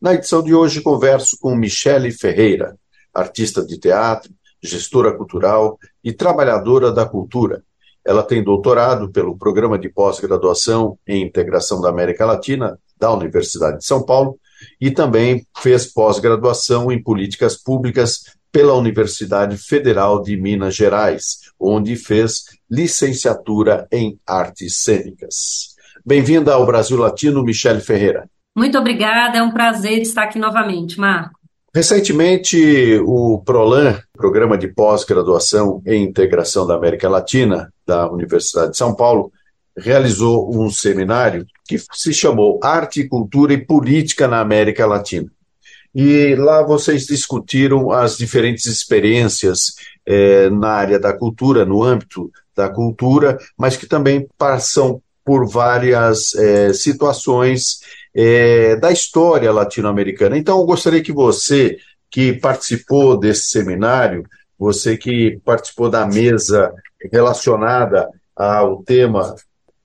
Na edição de hoje, converso com Michele Ferreira, artista de teatro, gestora cultural e trabalhadora da cultura. Ela tem doutorado pelo Programa de Pós-Graduação em Integração da América Latina da Universidade de São Paulo e também fez pós-graduação em Políticas Públicas pela Universidade Federal de Minas Gerais, onde fez licenciatura em Artes Cênicas. Bem-vinda ao Brasil Latino, Michele Ferreira. Muito obrigada, é um prazer estar aqui novamente, Marco. Recentemente, o PROLAN, Programa de Pós-Graduação em Integração da América Latina, da Universidade de São Paulo, realizou um seminário que se chamou Arte, Cultura e Política na América Latina. E lá vocês discutiram as diferentes experiências eh, na área da cultura, no âmbito da cultura, mas que também passam por várias eh, situações eh, da história latino-americana. Então, eu gostaria que você, que participou desse seminário, você que participou da mesa relacionada ao tema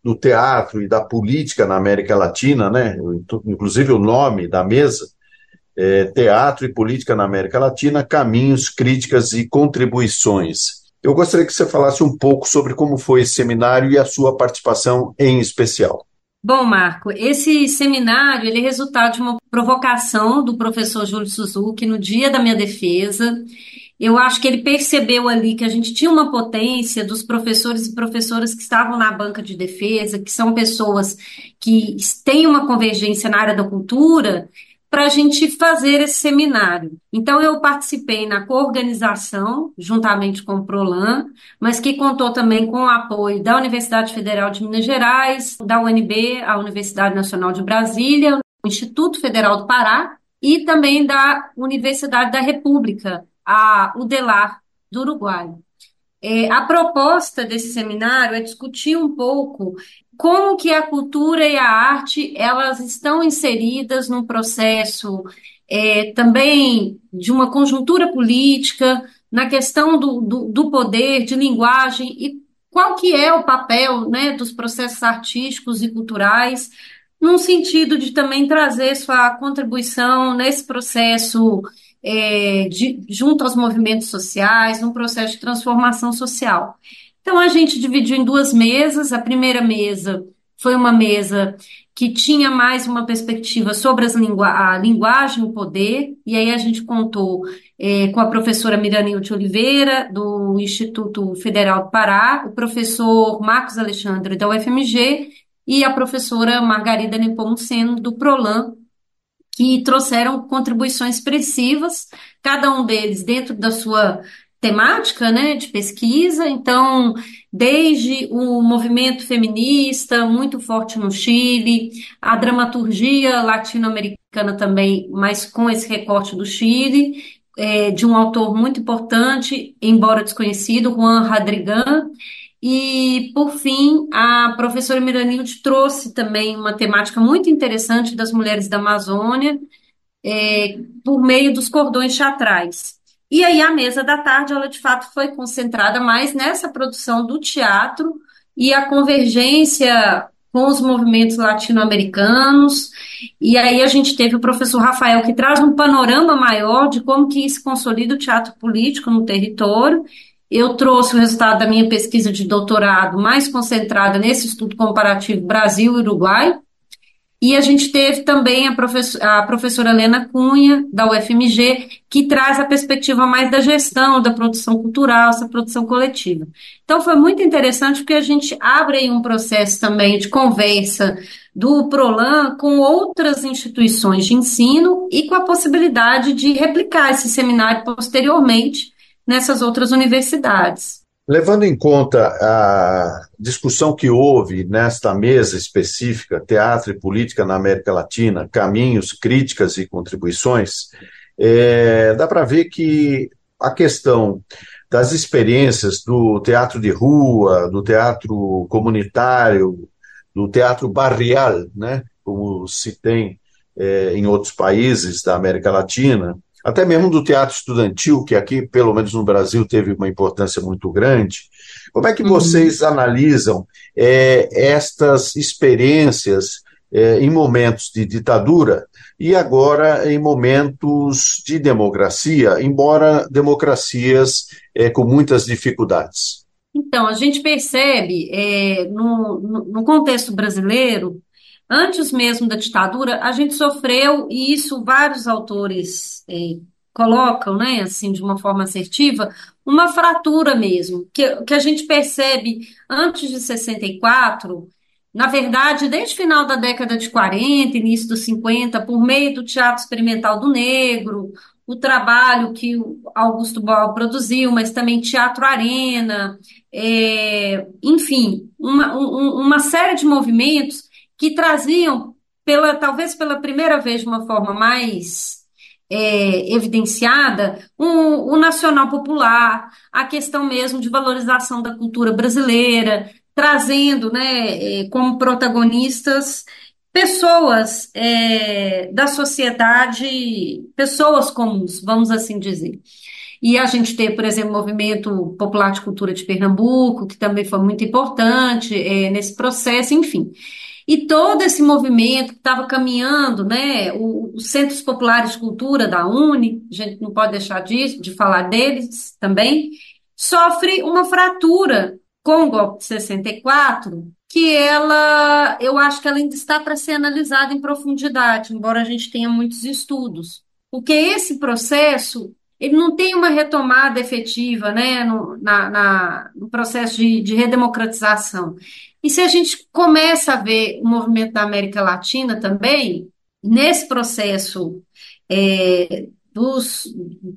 do teatro e da política na América Latina, né? inclusive o nome da mesa, é, Teatro e Política na América Latina, Caminhos, Críticas e Contribuições. Eu gostaria que você falasse um pouco sobre como foi esse seminário e a sua participação em especial. Bom, Marco, esse seminário ele é resultado de uma provocação do professor Júlio Suzuki no dia da minha defesa. Eu acho que ele percebeu ali que a gente tinha uma potência dos professores e professoras que estavam na banca de defesa, que são pessoas que têm uma convergência na área da cultura, para a gente fazer esse seminário. Então, eu participei na coorganização, juntamente com o PROLAN, mas que contou também com o apoio da Universidade Federal de Minas Gerais, da UNB, a Universidade Nacional de Brasília, o Instituto Federal do Pará e também da Universidade da República, a UDELAR, do Uruguai. É, a proposta desse seminário é discutir um pouco como que a cultura e a arte elas estão inseridas num processo é, também de uma conjuntura política, na questão do, do, do, poder, de linguagem, e qual que é o papel né, dos processos artísticos e culturais, num sentido de também trazer sua contribuição nesse processo é, de, junto aos movimentos sociais, num processo de transformação social. Então, a gente dividiu em duas mesas. A primeira mesa foi uma mesa que tinha mais uma perspectiva sobre lingu a linguagem, o poder, e aí a gente contou é, com a professora Miranil de Oliveira, do Instituto Federal do Pará, o professor Marcos Alexandre, da UFMG, e a professora Margarida Nepomuceno, do PROLAN, que trouxeram contribuições expressivas, cada um deles dentro da sua temática né, de pesquisa, então, desde o movimento feminista, muito forte no Chile, a dramaturgia latino-americana também, mas com esse recorte do Chile, é, de um autor muito importante, embora desconhecido, Juan Radrigan, e, por fim, a professora Miranilde trouxe também uma temática muito interessante das mulheres da Amazônia, é, por meio dos cordões teatrais. E aí a mesa da tarde, ela de fato foi concentrada mais nessa produção do teatro e a convergência com os movimentos latino-americanos. E aí a gente teve o professor Rafael que traz um panorama maior de como que se consolida o teatro político no território. Eu trouxe o resultado da minha pesquisa de doutorado mais concentrada nesse estudo comparativo Brasil e a gente teve também a, professor, a professora Helena Cunha, da UFMG, que traz a perspectiva mais da gestão, da produção cultural, essa produção coletiva. Então foi muito interessante porque a gente abre aí um processo também de conversa do PROLAN com outras instituições de ensino e com a possibilidade de replicar esse seminário posteriormente nessas outras universidades. Levando em conta a discussão que houve nesta mesa específica, Teatro e Política na América Latina, Caminhos, Críticas e Contribuições, é, dá para ver que a questão das experiências do teatro de rua, do teatro comunitário, do teatro barrial, né, como se tem é, em outros países da América Latina, até mesmo do teatro estudantil, que aqui, pelo menos no Brasil, teve uma importância muito grande. Como é que uhum. vocês uhum. analisam é, estas experiências é, em momentos de ditadura e agora em momentos de democracia, embora democracias é, com muitas dificuldades? Então, a gente percebe é, no, no contexto brasileiro Antes mesmo da ditadura, a gente sofreu, e isso vários autores é, colocam, né, assim, de uma forma assertiva, uma fratura mesmo, que, que a gente percebe antes de 64, na verdade, desde o final da década de 40, início dos 50, por meio do Teatro Experimental do Negro, o trabalho que o Augusto Boal produziu, mas também Teatro Arena, é, enfim, uma, um, uma série de movimentos que traziam, pela, talvez pela primeira vez de uma forma mais é, evidenciada, o, o nacional popular, a questão mesmo de valorização da cultura brasileira, trazendo né, é, como protagonistas pessoas é, da sociedade, pessoas comuns, vamos assim dizer. E a gente tem, por exemplo, o Movimento Popular de Cultura de Pernambuco, que também foi muito importante é, nesse processo, enfim. E todo esse movimento que estava caminhando, né, os Centros Populares de Cultura da Uni, a gente não pode deixar disso, de falar deles também, sofre uma fratura com o golpe de 64, que ela, eu acho que ela ainda está para ser analisada em profundidade, embora a gente tenha muitos estudos. Porque esse processo, ele não tem uma retomada efetiva, né, no, na, na, no processo de, de redemocratização. E se a gente começa a ver o movimento da América Latina também, nesse processo é, dos,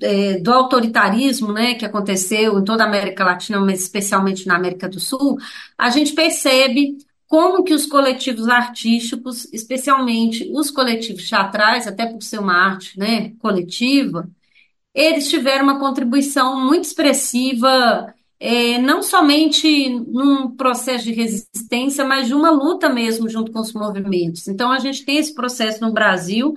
é, do autoritarismo né, que aconteceu em toda a América Latina, mas especialmente na América do Sul, a gente percebe como que os coletivos artísticos, especialmente os coletivos teatrais, até por ser uma arte né, coletiva, eles tiveram uma contribuição muito expressiva é, não somente num processo de resistência, mas de uma luta mesmo junto com os movimentos. Então, a gente tem esse processo no Brasil,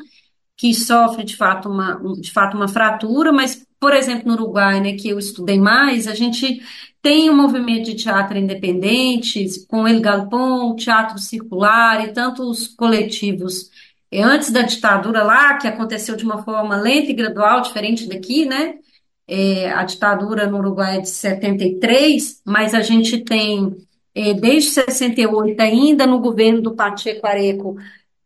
que sofre de fato uma, de fato uma fratura, mas, por exemplo, no Uruguai, né, que eu estudei mais, a gente tem um movimento de teatro independente, com El Galpão, Teatro Circular e tantos coletivos é, antes da ditadura lá, que aconteceu de uma forma lenta e gradual, diferente daqui, né? É, a ditadura no Uruguai é de 73, mas a gente tem, é, desde 68 ainda, no governo do Pacheco Areco,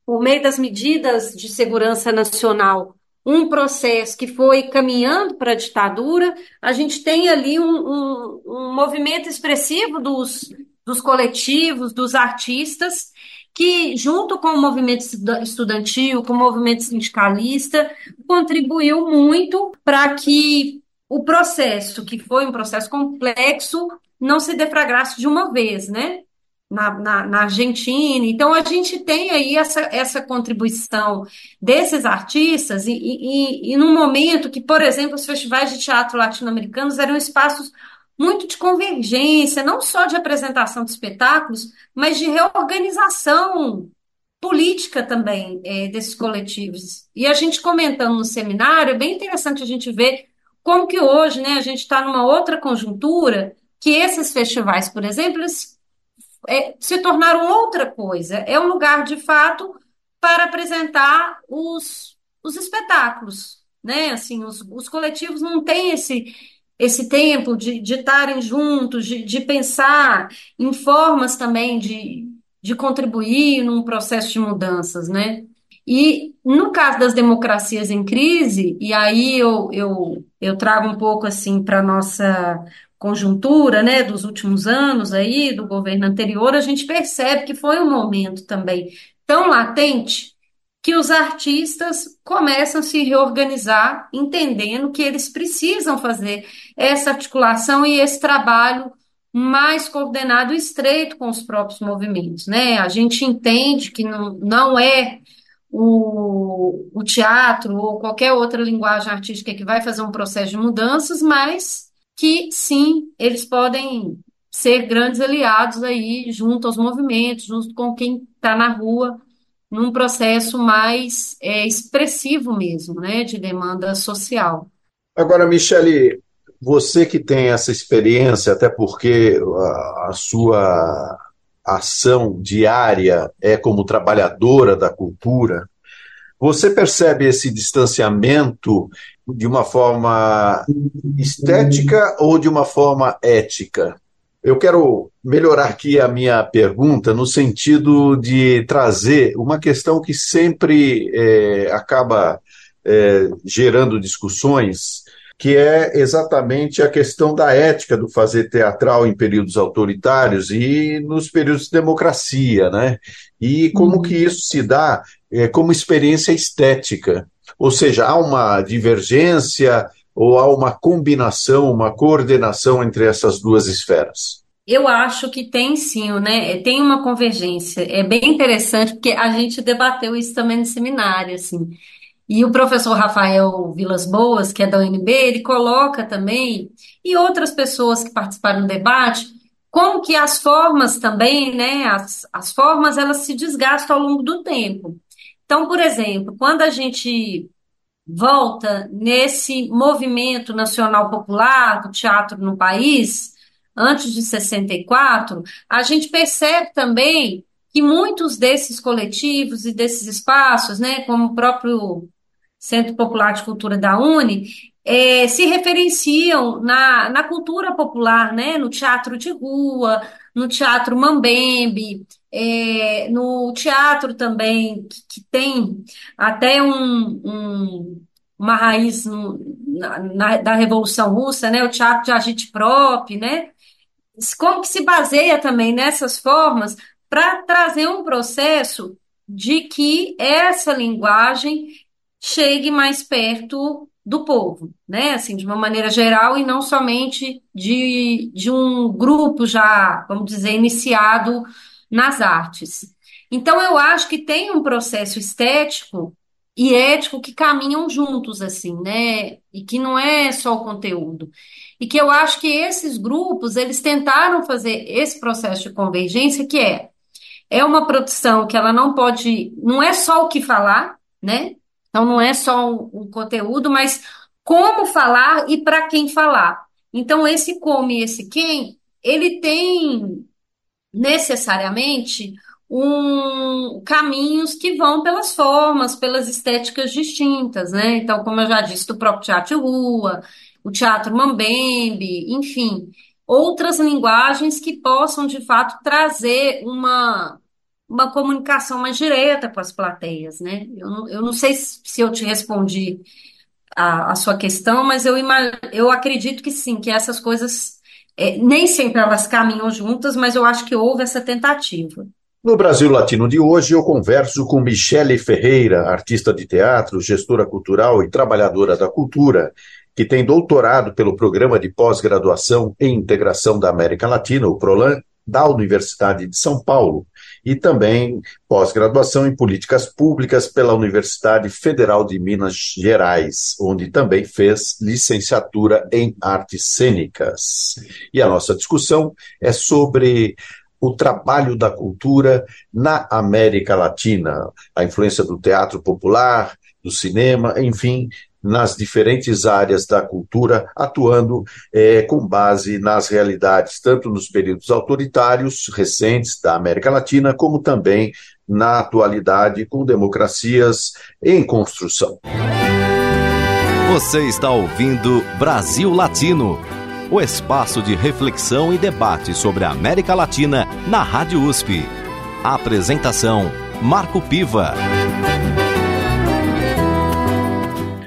por meio das medidas de segurança nacional, um processo que foi caminhando para a ditadura, a gente tem ali um, um, um movimento expressivo dos, dos coletivos, dos artistas, que, junto com o movimento estudantil, com o movimento sindicalista, contribuiu muito para que o processo, que foi um processo complexo, não se defragrasse de uma vez, né? Na, na, na, Argentina. Então, a gente tem aí essa, essa contribuição desses artistas, e, e, e num momento que, por exemplo, os festivais de teatro latino-americanos eram espaços muito de convergência, não só de apresentação de espetáculos, mas de reorganização política também é, desses coletivos. E a gente comentando no seminário, é bem interessante a gente ver como que hoje, né, a gente está numa outra conjuntura que esses festivais, por exemplo, eles, é, se tornaram outra coisa. É um lugar, de fato, para apresentar os, os espetáculos, né? Assim, os, os coletivos não têm esse esse tempo de, estarem juntos, de, de pensar em formas também de, de contribuir num processo de mudanças, né? E no caso das democracias em crise, e aí eu, eu, eu trago um pouco assim para nossa conjuntura né, dos últimos anos aí, do governo anterior, a gente percebe que foi um momento também tão latente que os artistas começam a se reorganizar, entendendo que eles precisam fazer essa articulação e esse trabalho mais coordenado e estreito com os próprios movimentos. Né? A gente entende que não, não é o, o teatro ou qualquer outra linguagem artística que vai fazer um processo de mudanças, mas que sim, eles podem ser grandes aliados aí junto aos movimentos, junto com quem está na rua, num processo mais é, expressivo mesmo, né, de demanda social. Agora, Michele, você que tem essa experiência, até porque a, a sua ação diária é como trabalhadora da cultura, você percebe esse distanciamento de uma forma estética ou de uma forma ética? Eu quero melhorar aqui a minha pergunta no sentido de trazer uma questão que sempre é, acaba é, gerando discussões, que é exatamente a questão da ética do fazer teatral em períodos autoritários e nos períodos de democracia, né? E como que isso se dá é, como experiência estética. Ou seja, há uma divergência ou há uma combinação, uma coordenação entre essas duas esferas? Eu acho que tem sim, né? Tem uma convergência. É bem interessante porque a gente debateu isso também no seminário, assim. E o professor Rafael Vilas Boas, que é da UNB, ele coloca também, e outras pessoas que participaram do debate, como que as formas também, né? As, as formas elas se desgastam ao longo do tempo. Então, por exemplo, quando a gente volta nesse movimento nacional popular do teatro no país, antes de 64, a gente percebe também que muitos desses coletivos e desses espaços, né, como o próprio Centro Popular de Cultura da Uni, é, se referenciam na, na cultura popular, né, no teatro de rua, no teatro mambembe, é, no teatro também, que, que tem até um, um, uma raiz no, na, na, da Revolução Russa, né, o teatro de agite-prop, né, como que se baseia também nessas formas para trazer um processo de que essa linguagem chegue mais perto do povo, né? Assim, de uma maneira geral e não somente de, de um grupo já, vamos dizer, iniciado nas artes. Então, eu acho que tem um processo estético e ético que caminham juntos, assim, né? E que não é só o conteúdo. E que eu acho que esses grupos, eles tentaram fazer esse processo de convergência, que é, é uma produção que ela não pode, não é só o que falar, né? Então, não é só o, conteúdo, mas como falar e para quem falar. Então, esse como e esse quem, ele tem necessariamente um, caminhos que vão pelas formas, pelas estéticas distintas, né? Então, como eu já disse, do próprio teatro rua, o teatro mambembe, enfim, outras linguagens que possam, de fato, trazer uma, uma comunicação mais direta com as plateias, né? Eu não, eu não sei se eu te respondi a, a sua questão, mas eu, eu acredito que sim, que essas coisas é, nem sempre elas caminham juntas, mas eu acho que houve essa tentativa. No Brasil Latino de hoje, eu converso com Michele Ferreira, artista de teatro, gestora cultural e trabalhadora da cultura, que tem doutorado pelo Programa de Pós-Graduação em Integração da América Latina, o PROLAN, da Universidade de São Paulo, e também pós-graduação em Políticas Públicas pela Universidade Federal de Minas Gerais, onde também fez licenciatura em Artes Cênicas. E a nossa discussão é sobre o trabalho da cultura na América Latina, a influência do teatro popular, do cinema, enfim, nas diferentes áreas da cultura, atuando é, com base nas realidades, tanto nos períodos autoritários recentes da América Latina, como também na atualidade com democracias em construção. Você está ouvindo Brasil Latino o espaço de reflexão e debate sobre a América Latina na Rádio USP. A apresentação: Marco Piva.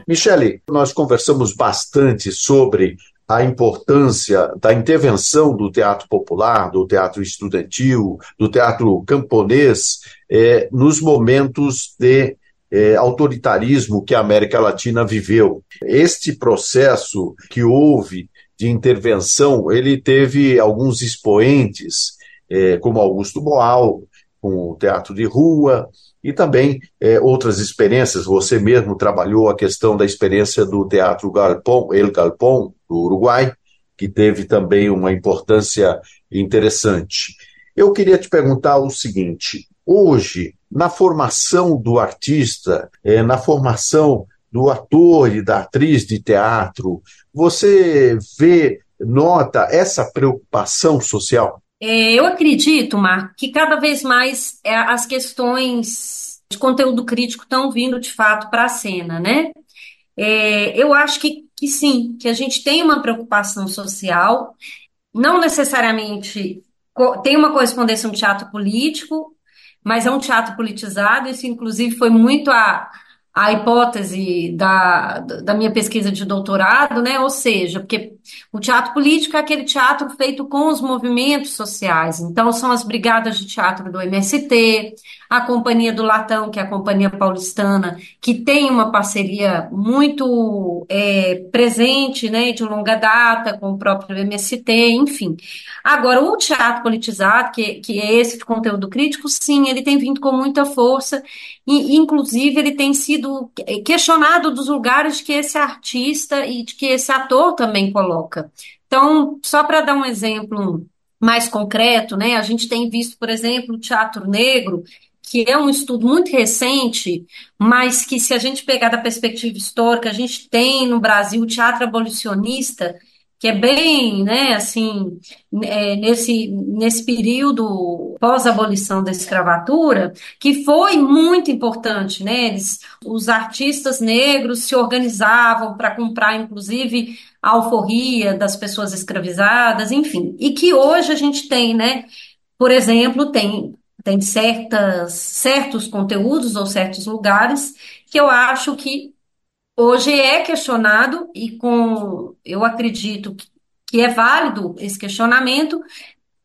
Michele, nós conversamos bastante sobre a importância da intervenção do teatro popular, do teatro estudantil, do teatro camponês, eh, nos momentos de eh, autoritarismo que a América Latina viveu. Este processo que houve de intervenção, ele teve alguns expoentes, é, como Augusto Boal, com o teatro de rua, e também é, outras experiências. Você mesmo trabalhou a questão da experiência do Teatro Galpão, El Galpão, do Uruguai, que teve também uma importância interessante. Eu queria te perguntar o seguinte: hoje, na formação do artista, é, na formação do ator e da atriz de teatro, você vê, nota essa preocupação social? É, eu acredito, Marco, que cada vez mais é, as questões de conteúdo crítico estão vindo de fato para a cena, né? É, eu acho que, que sim, que a gente tem uma preocupação social, não necessariamente tem uma correspondência no teatro político, mas é um teatro politizado, isso inclusive foi muito a a hipótese da, da minha pesquisa de doutorado, né? Ou seja, porque o teatro político é aquele teatro feito com os movimentos sociais. Então, são as brigadas de teatro do MST, a Companhia do Latão, que é a Companhia Paulistana, que tem uma parceria muito é, presente, né, de longa data com o próprio MST, enfim. Agora, o teatro politizado, que, que é esse de conteúdo crítico, sim, ele tem vindo com muita força, e inclusive ele tem sido questionado dos lugares que esse artista e que esse ator também coloca. Então, só para dar um exemplo mais concreto, né, a gente tem visto, por exemplo, o teatro negro, que é um estudo muito recente, mas que se a gente pegar da perspectiva histórica, a gente tem no Brasil o teatro abolicionista, que é bem, né, assim, é, nesse, nesse período pós-abolição da escravatura, que foi muito importante, né, eles, os artistas negros se organizavam para comprar, inclusive, a alforria das pessoas escravizadas, enfim, e que hoje a gente tem, né, por exemplo, tem tem certas, certos conteúdos ou certos lugares que eu acho que hoje é questionado e com eu acredito que, que é válido esse questionamento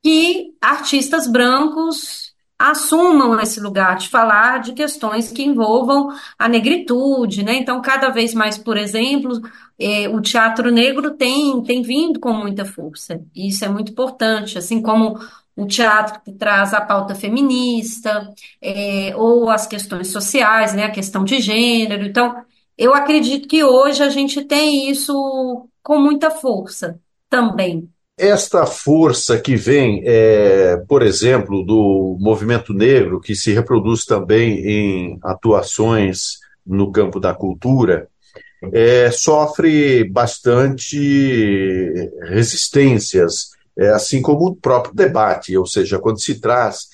que artistas brancos assumam esse lugar de falar de questões que envolvam a negritude, né? Então, cada vez mais, por exemplo, eh, o teatro negro tem, tem vindo com muita força. E isso é muito importante, assim como o teatro que traz a pauta feminista, é, ou as questões sociais, né, a questão de gênero. Então, eu acredito que hoje a gente tem isso com muita força também. Esta força que vem, é, por exemplo, do movimento negro, que se reproduz também em atuações no campo da cultura, é, sofre bastante resistências é, assim como o próprio debate, ou seja, quando se traz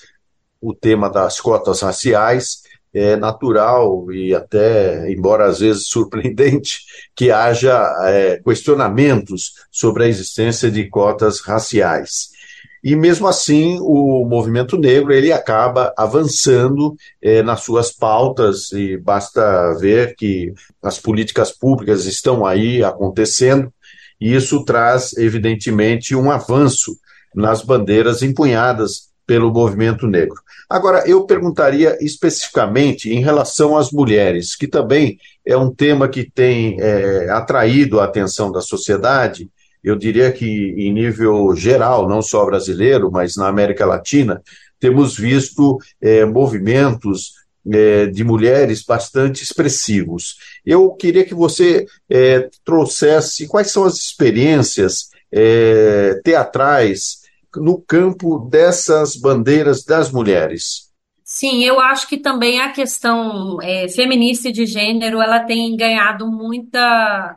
o tema das cotas raciais, é natural e até, embora às vezes surpreendente, que haja é, questionamentos sobre a existência de cotas raciais. E mesmo assim, o movimento negro ele acaba avançando é, nas suas pautas e basta ver que as políticas públicas estão aí acontecendo e isso traz, evidentemente, um avanço nas bandeiras empunhadas pelo movimento negro. Agora, eu perguntaria especificamente em relação às mulheres, que também é um tema que tem é, atraído a atenção da sociedade, eu diria que em nível geral, não só brasileiro, mas na América Latina, temos visto é, movimentos é, de mulheres bastante expressivos. Eu queria que você é, trouxesse quais são as experiências é, teatrais no campo dessas bandeiras das mulheres. Sim, eu acho que também a questão é, feminista e de gênero ela tem ganhado muita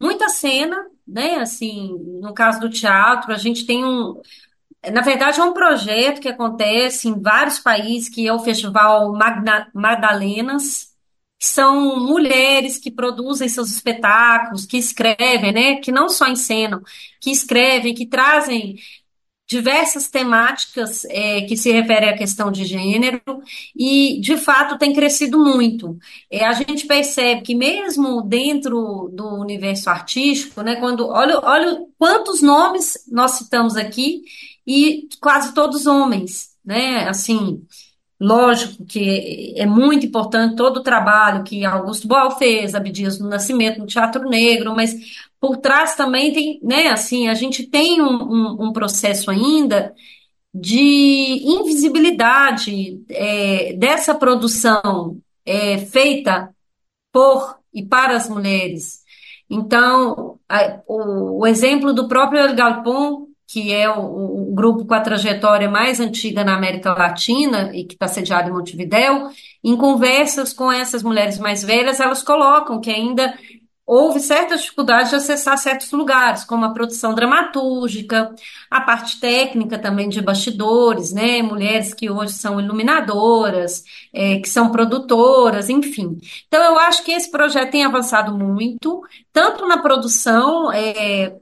muita cena, né? Assim, no caso do teatro, a gente tem um na verdade, é um projeto que acontece em vários países, que é o Festival Magna, Magdalenas, que são mulheres que produzem seus espetáculos, que escrevem, né, que não só encenam, que escrevem, que trazem diversas temáticas é, que se referem à questão de gênero e, de fato, tem crescido muito. É, a gente percebe que mesmo dentro do universo artístico, né, quando olha, olha quantos nomes nós citamos aqui e quase todos homens, né? Assim, lógico que é muito importante todo o trabalho que Augusto Boal fez, Abdias do Nascimento no Teatro Negro, mas por trás também tem, né? Assim, a gente tem um, um, um processo ainda de invisibilidade é, dessa produção é, feita por e para as mulheres. Então, a, o, o, exemplo do próprio El Galpón, que é o, o, grupo com a trajetória mais antiga na América Latina e que está sediado em Montevidéu, em conversas com essas mulheres mais velhas, elas colocam que ainda houve certa dificuldade de acessar certos lugares, como a produção dramatúrgica, a parte técnica também de bastidores, né? Mulheres que hoje são iluminadoras, é, que são produtoras, enfim. Então, eu acho que esse projeto tem avançado muito, tanto na produção. É,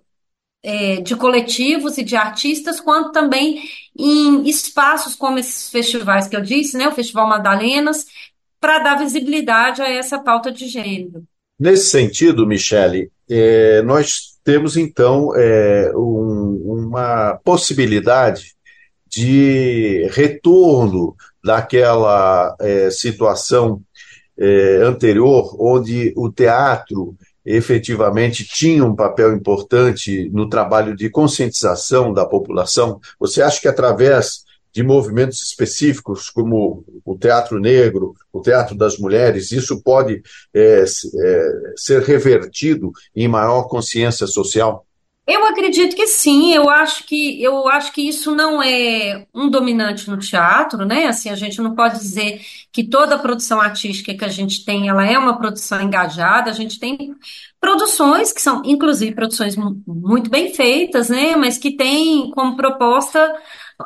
é, de coletivos e de artistas, quanto também em espaços como esses festivais que eu disse, né, o Festival Madalenas, para dar visibilidade a essa pauta de gênero. Nesse sentido, Michele, é, nós temos então é, um, uma possibilidade de retorno daquela é, situação anterior, onde o teatro efetivamente tinha um papel importante no trabalho de conscientização da população. Você acha que através de movimentos específicos, como o teatro negro, o teatro das mulheres, isso pode é, é, ser revertido em maior consciência social? Eu acredito que sim, eu acho que eu acho que isso não é um dominante no teatro, né? Assim, a gente não pode dizer que toda a produção artística que a gente tem, ela é uma produção engajada, a gente tem produções que são, inclusive, produções muito bem feitas, né? Mas que têm como proposta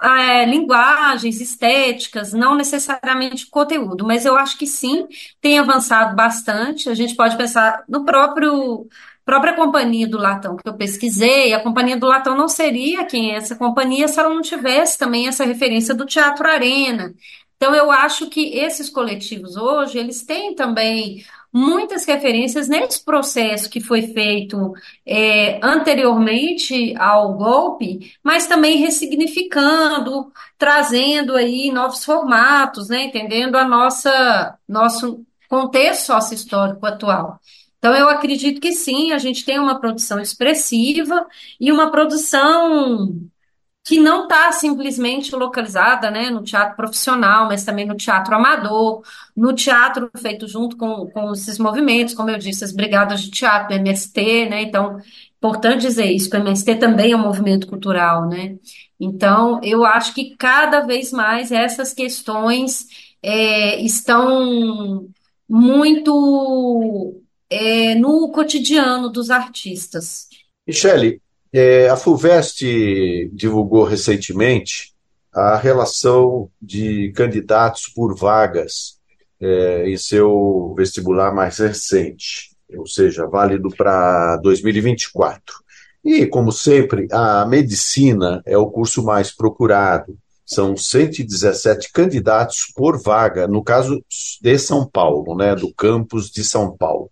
é, linguagens, estéticas, não necessariamente conteúdo, mas eu acho que sim, tem avançado bastante. A gente pode pensar no próprio própria companhia do Latão que eu pesquisei, a companhia do Latão não seria quem é essa companhia se ela não tivesse também essa referência do Teatro Arena. Então eu acho que esses coletivos hoje, eles têm também muitas referências nesse processo que foi feito é, anteriormente ao golpe, mas também ressignificando, trazendo aí novos formatos, né, entendendo a nossa nosso contexto sócio-histórico atual. Então, eu acredito que sim, a gente tem uma produção expressiva e uma produção que não está simplesmente localizada né, no teatro profissional, mas também no teatro amador, no teatro feito junto com, com esses movimentos, como eu disse, as brigadas de teatro, MST, né? Então, importante dizer isso, que o MST também é um movimento cultural, né? Então, eu acho que cada vez mais essas questões é, estão muito é, no cotidiano dos artistas. Michele, é, a FUVEST divulgou recentemente a relação de candidatos por vagas é, em seu vestibular mais recente, ou seja, válido para 2024. E, como sempre, a medicina é o curso mais procurado. São 117 candidatos por vaga, no caso de São Paulo, né, do campus de São Paulo.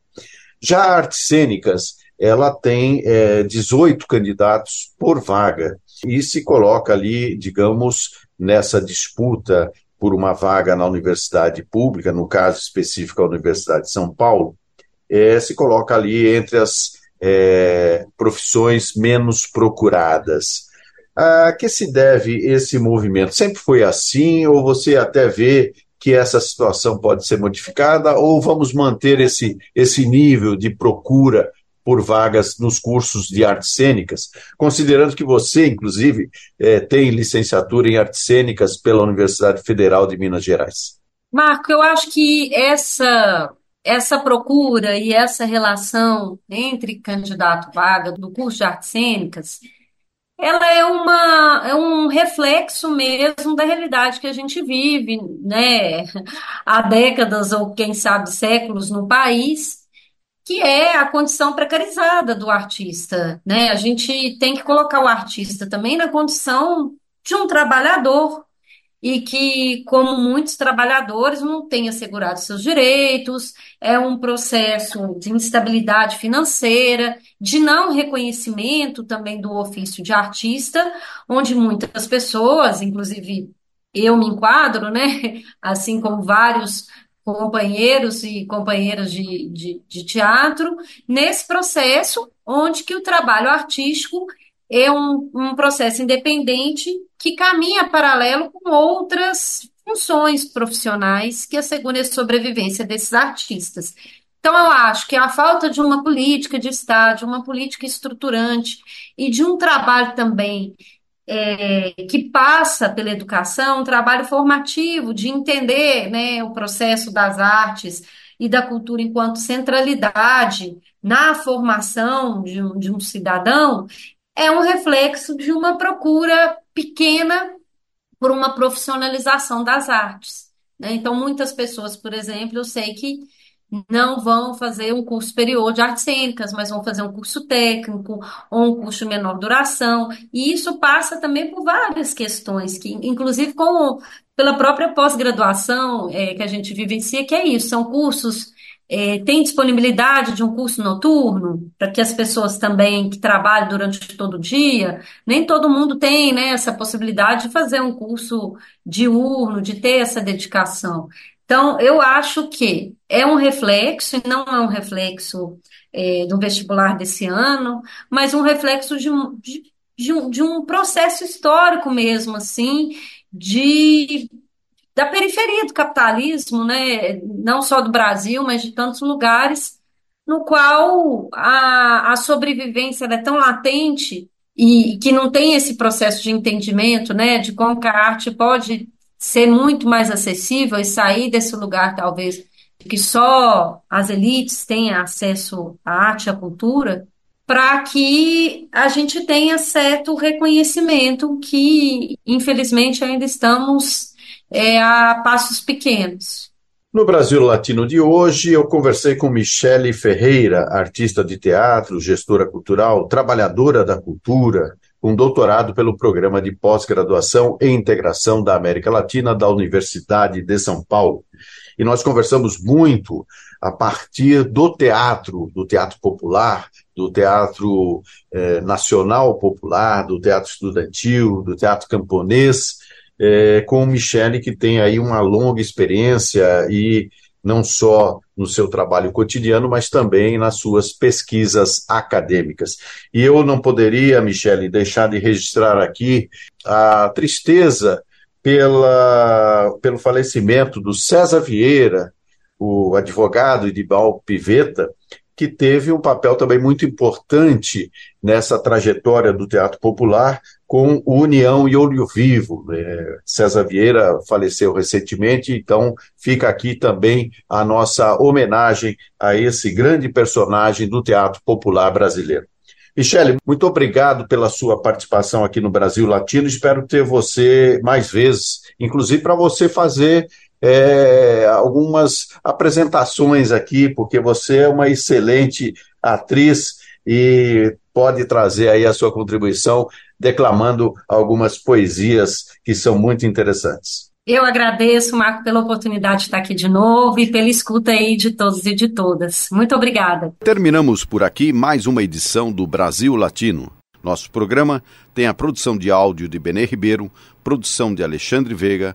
Já artes cênicas ela tem é, 18 candidatos por vaga e se coloca ali, digamos, nessa disputa por uma vaga na universidade pública, no caso específico a Universidade de São Paulo, é, se coloca ali entre as é, profissões menos procuradas. A que se deve esse movimento? Sempre foi assim ou você até vê que essa situação pode ser modificada ou vamos manter esse, esse nível de procura por vagas nos cursos de artes cênicas, considerando que você, inclusive, é, tem licenciatura em artes cênicas pela Universidade Federal de Minas Gerais? Marco, eu acho que essa essa procura e essa relação entre candidato vaga do curso de artes cênicas ela é uma é um reflexo mesmo da realidade que a gente vive, né, há décadas ou quem sabe séculos no país, que é a condição precarizada do artista, né? A gente tem que colocar o artista também na condição de um trabalhador, e que, como muitos trabalhadores, não têm assegurado seus direitos, é um processo de instabilidade financeira, de não reconhecimento também do ofício de artista, onde muitas pessoas, inclusive eu me enquadro, né, assim como vários companheiros e companheiras de, de, de teatro, nesse processo onde que o trabalho artístico é um, um processo independente que caminha paralelo com outras funções profissionais que assegurem a sobrevivência desses artistas. Então, eu acho que a falta de uma política de Estado, uma política estruturante e de um trabalho também é, que passa pela educação, um trabalho formativo, de entender né, o processo das artes e da cultura enquanto centralidade na formação de um, de um cidadão, é um reflexo de uma procura pequena por uma profissionalização das artes. Né? Então, muitas pessoas, por exemplo, eu sei que não vão fazer um curso superior de artes cênicas, mas vão fazer um curso técnico ou um curso de menor duração. E isso passa também por várias questões, que, inclusive com, pela própria pós-graduação é, que a gente vivencia, que é isso, são cursos é, tem disponibilidade de um curso noturno para que as pessoas também que trabalham durante todo o dia, nem todo mundo tem né, essa possibilidade de fazer um curso diurno, de ter essa dedicação. Então, eu acho que é um reflexo, e não é um reflexo é, do vestibular desse ano, mas um reflexo de um, de, de um, de um processo histórico mesmo, assim, de da periferia do capitalismo, né? não só do Brasil, mas de tantos lugares, no qual a, a sobrevivência é tão latente e que não tem esse processo de entendimento, né, de como a arte pode ser muito mais acessível e sair desse lugar, talvez, que só as elites têm acesso à arte à cultura, para que a gente tenha certo reconhecimento que, infelizmente, ainda estamos é, a passos pequenos. No Brasil Latino de hoje, eu conversei com Michele Ferreira, artista de teatro, gestora cultural, trabalhadora da cultura, com doutorado pelo Programa de Pós-Graduação e Integração da América Latina da Universidade de São Paulo. E nós conversamos muito a partir do teatro, do teatro popular, do teatro eh, nacional popular, do teatro estudantil, do teatro camponês, é, com Michele, que tem aí uma longa experiência e não só no seu trabalho cotidiano, mas também nas suas pesquisas acadêmicas. E eu não poderia, Michele, deixar de registrar aqui a tristeza pela, pelo falecimento do César Vieira, o advogado Edibal Piveta, que teve um papel também muito importante nessa trajetória do teatro popular, com União e Olho Vivo. É, César Vieira faleceu recentemente, então fica aqui também a nossa homenagem a esse grande personagem do teatro popular brasileiro. Michele, muito obrigado pela sua participação aqui no Brasil Latino. Espero ter você mais vezes, inclusive para você fazer é, algumas apresentações aqui, porque você é uma excelente atriz e pode trazer aí a sua contribuição declamando algumas poesias que são muito interessantes. Eu agradeço, Marco, pela oportunidade de estar aqui de novo e pela escuta aí de todos e de todas. Muito obrigada. Terminamos por aqui mais uma edição do Brasil Latino. Nosso programa tem a produção de áudio de Benê Ribeiro, produção de Alexandre Veiga,